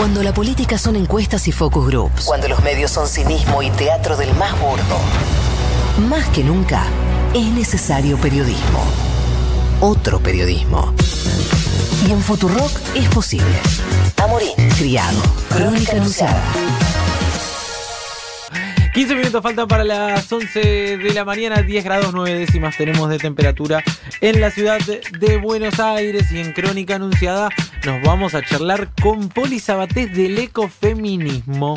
Cuando la política son encuestas y focus groups. Cuando los medios son cinismo y teatro del más burdo. Más que nunca, es necesario periodismo. Otro periodismo. Y en Futurock es posible. Amorín, criado, crónica anunciada. 15 minutos faltan para las 11 de la mañana, 10 grados 9 décimas tenemos de temperatura en la ciudad de Buenos Aires y en Crónica Anunciada nos vamos a charlar con Poli Sabatés del ecofeminismo.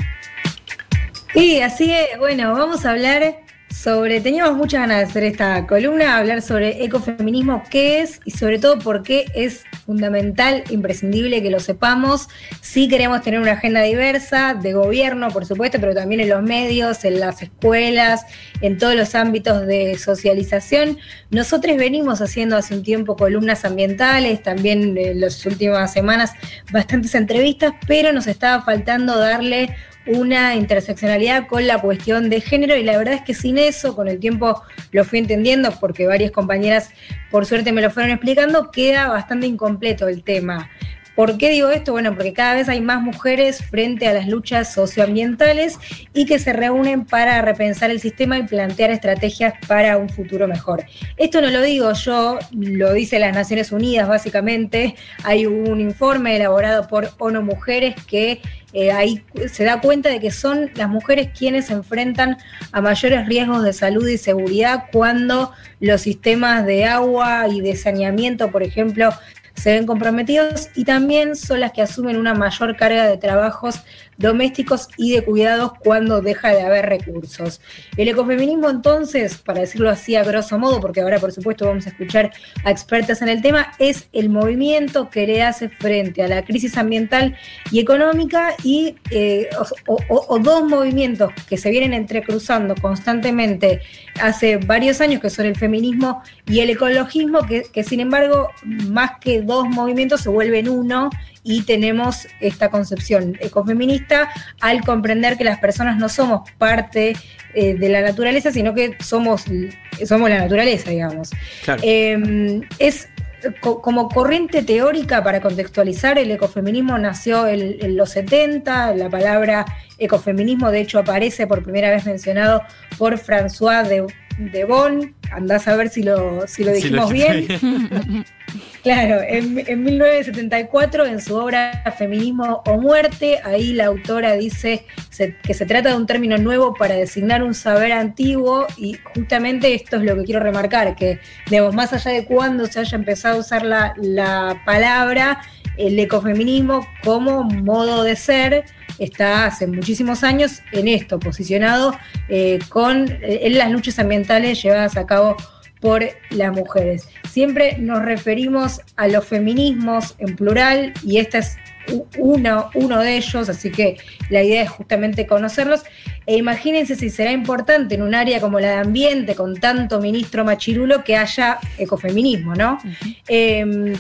Y así es, bueno, vamos a hablar sobre, teníamos muchas ganas de hacer esta columna, hablar sobre ecofeminismo, qué es y sobre todo por qué es fundamental, imprescindible que lo sepamos. Si queremos tener una agenda diversa, de gobierno, por supuesto, pero también en los medios, en las escuelas, en todos los ámbitos de socialización. Nosotros venimos haciendo hace un tiempo columnas ambientales, también en las últimas semanas bastantes entrevistas, pero nos estaba faltando darle una interseccionalidad con la cuestión de género y la verdad es que sin eso, con el tiempo lo fui entendiendo porque varias compañeras por suerte me lo fueron explicando, queda bastante incompleto el tema. ¿Por qué digo esto? Bueno, porque cada vez hay más mujeres frente a las luchas socioambientales y que se reúnen para repensar el sistema y plantear estrategias para un futuro mejor. Esto no lo digo yo, lo dice las Naciones Unidas básicamente. Hay un informe elaborado por ONU Mujeres que eh, ahí se da cuenta de que son las mujeres quienes se enfrentan a mayores riesgos de salud y seguridad cuando los sistemas de agua y de saneamiento, por ejemplo, se ven comprometidos y también son las que asumen una mayor carga de trabajos domésticos y de cuidados cuando deja de haber recursos. El ecofeminismo entonces, para decirlo así a grosso modo, porque ahora por supuesto vamos a escuchar a expertas en el tema, es el movimiento que le hace frente a la crisis ambiental y económica y eh, o, dos movimientos que se vienen entrecruzando constantemente hace varios años, que son el feminismo y el ecologismo, que, que sin embargo, más que dos movimientos se vuelven uno y tenemos esta concepción ecofeminista al comprender que las personas no somos parte eh, de la naturaleza, sino que somos, somos la naturaleza, digamos. Em, es como corriente teórica para contextualizar, el ecofeminismo nació en, los 70, la palabra ecofeminismo de hecho aparece por primera vez mencionado por François de, de Bonn, andás a ver si lo, si lo dijimos bien. Claro, en, 1974, en su obra Feminismo o Muerte, ahí la autora dice que se trata de un término nuevo para designar un saber antiguo y justamente esto es lo que quiero remarcar, que digamos, más allá de cuándo se haya empezado a usar la, palabra, el ecofeminismo como modo de ser está hace muchísimos años en esto, posicionado eh, con, en las luchas ambientales llevadas a cabo por las mujeres. Siempre nos referimos a los feminismos en plural y este es uno, uno de ellos, así que la idea es justamente conocerlos. E imagínense si será importante en un área como la de ambiente, con tanto ministro machirulo, que haya ecofeminismo, ¿no? Em,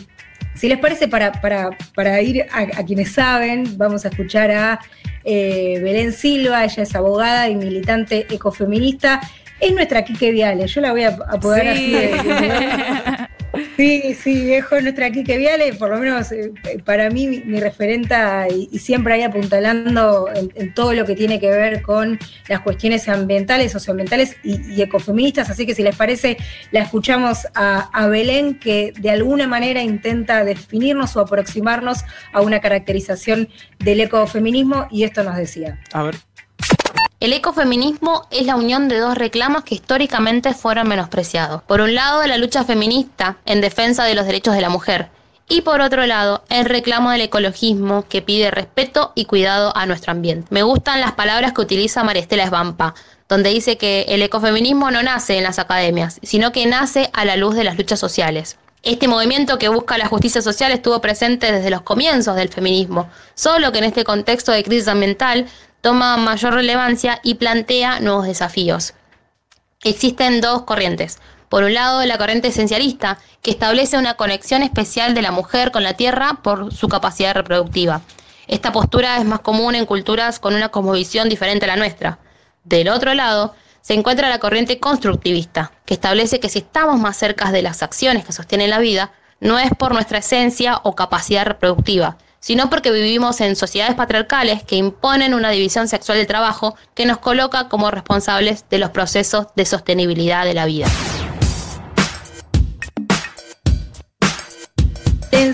si les parece, para, para, ir a, quienes saben, vamos a escuchar a eh, Belén Silva, ella es abogada y militante ecofeminista es nuestra Kike Viale. Yo la voy a, poder así Sí, sí, es nuestra Kike Viale, por lo menos eh, para mí mi, referenta y, siempre ahí apuntalando en, todo lo que tiene que ver con las cuestiones ambientales, socioambientales y, ecofeministas. Así que si les parece, la escuchamos a, a Belén que de alguna manera intenta definirnos o aproximarnos a una caracterización del ecofeminismo y esto nos decía. A ver. El ecofeminismo es la unión de dos reclamos que históricamente fueron menospreciados. Por un lado, la lucha feminista en defensa de los derechos de la mujer. Y por otro lado, el reclamo del ecologismo que pide respeto y cuidado a nuestro ambiente. Me gustan las palabras que utiliza Maristela Esbampa, donde dice que el ecofeminismo no nace en las academias, sino que nace a la luz de las luchas sociales. Este movimiento que busca la justicia social estuvo presente desde los comienzos del feminismo, solo que en este contexto de crisis ambiental toma mayor relevancia y plantea nuevos desafíos. Existen dos corrientes. Por un lado, la corriente esencialista, que establece una conexión especial de la mujer con la tierra por su capacidad reproductiva. Esta postura es más común en culturas con una cosmovisión diferente a la nuestra. Del otro lado, se encuentra la corriente constructivista, que establece que si estamos más cerca de las acciones que sostienen la vida, no es por nuestra esencia o capacidad reproductiva, sino porque vivimos en sociedades patriarcales que imponen una división sexual del trabajo que nos coloca como responsables de los procesos de sostenibilidad de la vida.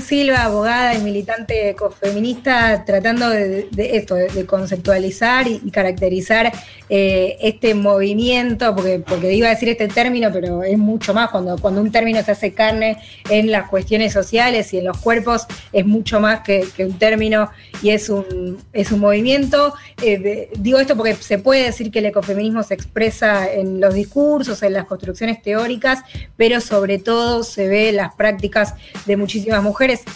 Silva, abogada y militante ecofeminista, tratando de, esto, de, conceptualizar y, caracterizar eh, este movimiento, porque, porque iba a decir este término, pero es mucho más, cuando, cuando un término se hace carne en las cuestiones sociales y en los cuerpos, es mucho más que, un término y es un, es un movimiento. Eh, digo esto porque se puede decir que el ecofeminismo se expresa en los discursos, en las construcciones teóricas, pero sobre todo se ve las prácticas de muchísimas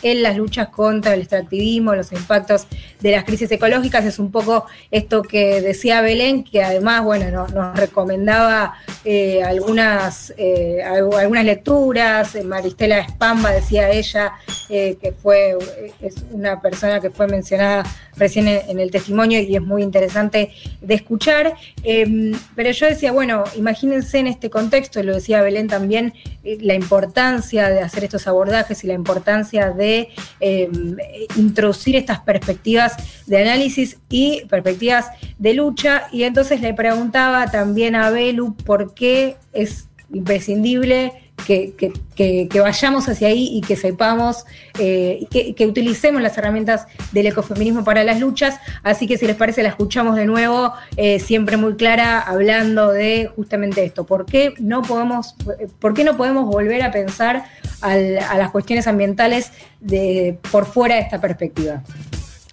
en las luchas contra el extractivismo, los impactos de las crisis ecológicas. Es un poco esto que decía Belén, que además, bueno, nos, recomendaba eh, algunas, eh, algunas lecturas. Maristela Espamba decía ella eh, que fue es una persona que fue mencionada recién en, el testimonio y es muy interesante de escuchar. Em, pero yo decía, bueno, imagínense en este contexto, y lo decía Belén también, la importancia de hacer estos abordajes y la importancia de em, introducir estas perspectivas de análisis y perspectivas de lucha. Y entonces le preguntaba también a Belu por qué es imprescindible que, vayamos hacia ahí y que sepamos, eh, que, utilicemos las herramientas del ecofeminismo para las luchas. Así que si les parece, la escuchamos de nuevo, eh, siempre muy clara, hablando de justamente esto. ¿Por qué no podemos, por qué no podemos volver a pensar a las cuestiones ambientales de, por fuera de esta perspectiva?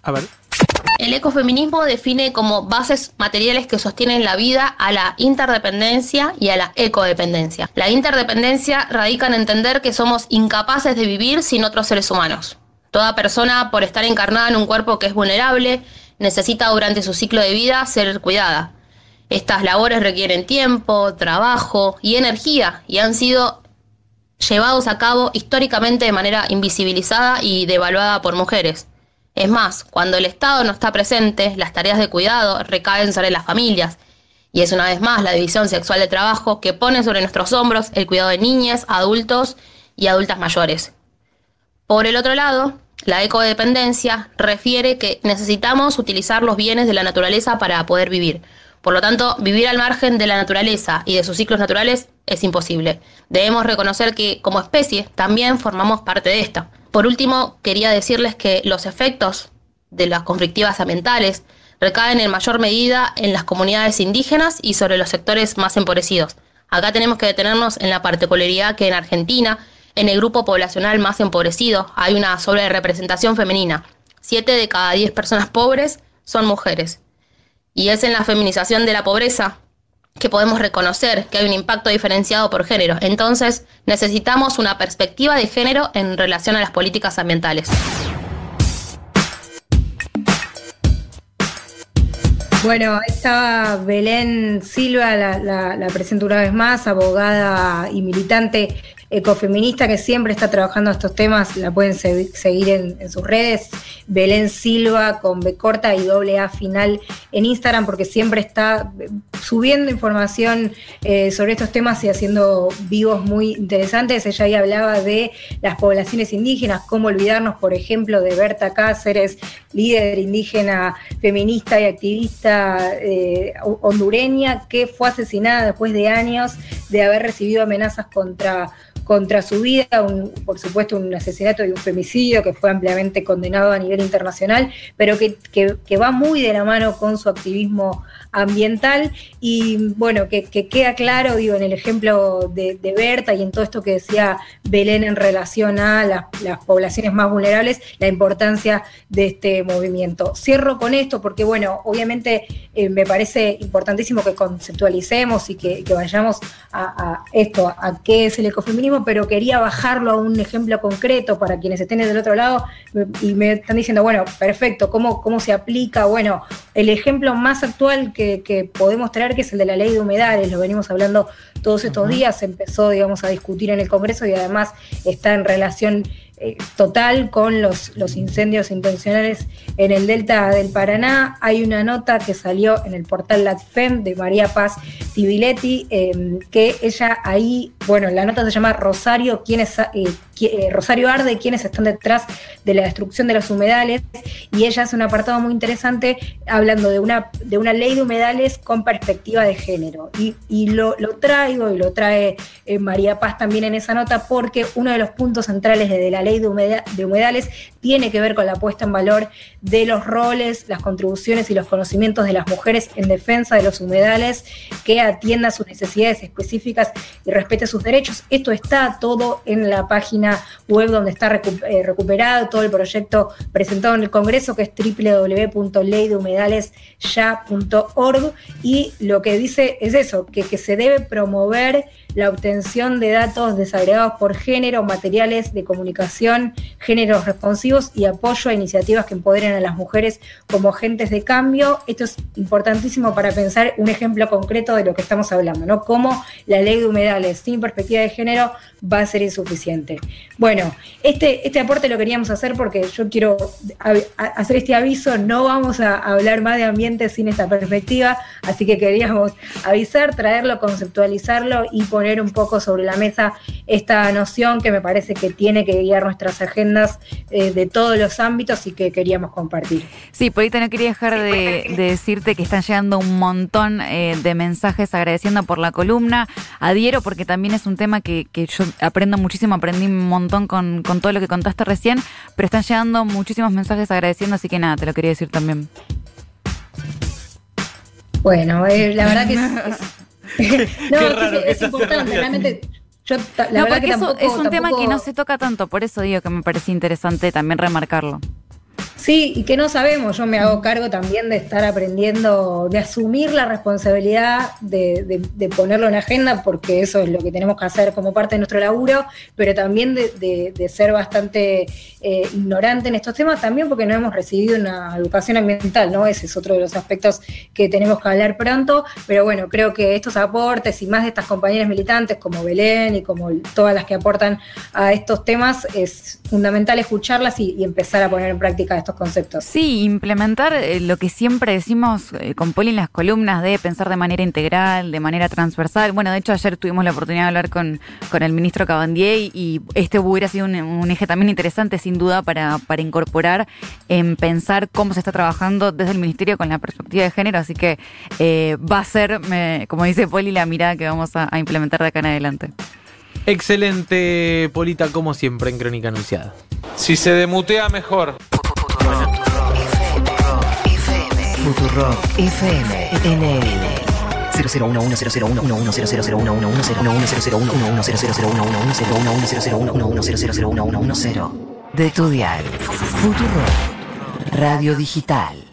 A ver. El ecofeminismo define como bases materiales que sostienen la vida a la interdependencia y a la ecodependencia. La interdependencia radica en entender que somos incapaces de vivir sin otros seres humanos. Toda persona, por estar encarnada en un cuerpo que es vulnerable, necesita durante su ciclo de vida ser cuidada. Estas labores requieren tiempo, trabajo y energía y han sido llevados a cabo históricamente de manera invisibilizada y devaluada por mujeres. Es más, cuando el Estado no está presente, las tareas de cuidado recaen sobre las familias. Y es una vez más la división sexual de trabajo que pone sobre nuestros hombros el cuidado de niñas, adultos y adultas mayores. Por el otro lado, la ecodependencia refiere que necesitamos utilizar los bienes de la naturaleza para poder vivir. Por lo tanto, vivir al margen de la naturaleza y de sus ciclos naturales es imposible. Debemos reconocer que como especie también formamos parte de esta. Por último, quería decirles que los efectos de las conflictivas ambientales recaen en mayor medida en las comunidades indígenas y sobre los sectores más empobrecidos. Acá tenemos que detenernos en la particularidad que en Argentina, en el grupo poblacional más empobrecido, hay una sobrerepresentación femenina. Siete de cada diez personas pobres son mujeres. Y es en la feminización de la pobreza que podemos reconocer que hay un impacto diferenciado por género. Entonces, necesitamos una perspectiva de género en relación a las políticas ambientales. Bueno, estaba Belén Silva, la, la presento una vez más, abogada y militante ecofeminista que siempre está trabajando estos temas, la pueden seguir en, sus redes, Belén Silva con B corta y doble A final en Instagram, porque siempre está subiendo información eh, sobre estos temas y haciendo vivos muy interesantes. Ella ahí hablaba de las poblaciones indígenas, cómo olvidarnos, por ejemplo, de Berta Cáceres, líder indígena, feminista y activista eh, hondureña, que fue asesinada después de años de haber recibido amenazas contra contra su vida, por supuesto un asesinato y un femicidio que fue ampliamente condenado a nivel internacional, pero que, va muy de la mano con su activismo ambiental y bueno, que, queda claro, digo, en el ejemplo de, Berta y en todo esto que decía Belén en relación a las, poblaciones más vulnerables, la importancia de este movimiento. Cierro con esto porque bueno, obviamente eh, me parece importantísimo que conceptualicemos y que, vayamos a esto, a qué es el ecofeminismo pero quería bajarlo a un ejemplo concreto para quienes estén del otro lado y me están diciendo, bueno, perfecto, ¿cómo, cómo se aplica? Bueno, el ejemplo más actual que, podemos traer, que es el de la ley de humedales, lo venimos hablando todos estos días, se empezó, digamos, a discutir en el Congreso y además está en relación eh, total con los, los incendios intencionales en el delta del Paraná. Hay una nota que salió en el portal LatFem de María Paz Tibiletti, em, que ella ahí, bueno, la nota se llama Rosario, ¿quién es, eh, Rosario Arde, quienes están detrás de la destrucción de los humedales, y ella hace un apartado muy interesante hablando de una, de una ley de humedales con perspectiva de género. Y, lo, traigo y lo trae eh, María Paz también en esa nota porque uno de los puntos centrales de la ley de, de humedales tiene que ver con la puesta en valor de los roles, las contribuciones y los conocimientos de las mujeres en defensa de los humedales, que atienda sus necesidades específicas y respete sus derechos. Esto está todo en la página web donde está eh, recuperado todo el proyecto presentado en el Congreso, que es www.leydehumedalesya.org y lo que dice es eso, que, que se debe promover la obtención de datos desagregados por género, materiales de comunicación, géneros responsivos y apoyo a iniciativas que empoderen a las mujeres como agentes de cambio. Esto es importantísimo para pensar un ejemplo concreto de lo que estamos hablando, ¿no? Cómo la ley de humedales sin perspectiva de género va a ser insuficiente. Bueno, este, este aporte lo queríamos hacer porque yo quiero hacer este aviso, no vamos a hablar más de ambiente sin esta perspectiva, así que queríamos avisar, traerlo, conceptualizarlo y poner un poco sobre la mesa esta noción que me parece que tiene que guiar nuestras agendas eh, de todos los ámbitos y que queríamos compartir. Sí, Polita, no quería dejar de, decirte que están llegando un montón eh, de mensajes agradeciendo por la columna. Adhiero porque también es un tema que, que yo aprendo muchísimo, aprendí un montón con, todo lo que contaste recién, pero están llegando muchísimos mensajes agradeciendo, así que nada, te lo quería decir también. Bueno, eh, la verdad que es, no, es, importante, realmente. Yo, la verdad que es un tema que no se toca tanto, por eso digo que me parece interesante también remarcarlo. Sí, y que no sabemos, yo me hago cargo también de estar aprendiendo, de asumir la responsabilidad de, ponerlo en agenda, porque eso es lo que tenemos que hacer como parte de nuestro laburo, pero también de, ser bastante eh, ignorante en estos temas, también porque no hemos recibido una educación ambiental, ¿no? Ese es otro de los aspectos que tenemos que hablar pronto, pero bueno, creo que estos aportes y más de estas compañeras militantes como Belén y como todas las que aportan a estos temas, es fundamental escucharlas y, y empezar a poner en práctica estos conceptos. Sí, implementar eh, lo que siempre decimos eh, con Poli en las columnas de pensar de manera integral, de manera transversal. Bueno, de hecho ayer tuvimos la oportunidad de hablar con, con el ministro Cabandier y, este hubiera sido un, eje también interesante sin duda para, para incorporar en pensar cómo se está trabajando desde el ministerio con la perspectiva de género. Así que eh, va a ser, como dice Poli, la mirada que vamos a, a implementar de acá en adelante. Excelente, Polita, como siempre en Crónica Anunciada. Si se demutea, mejor. Futuro FM NL 001100011001100111000111000110011001100110 de tu Futuro Radio Digital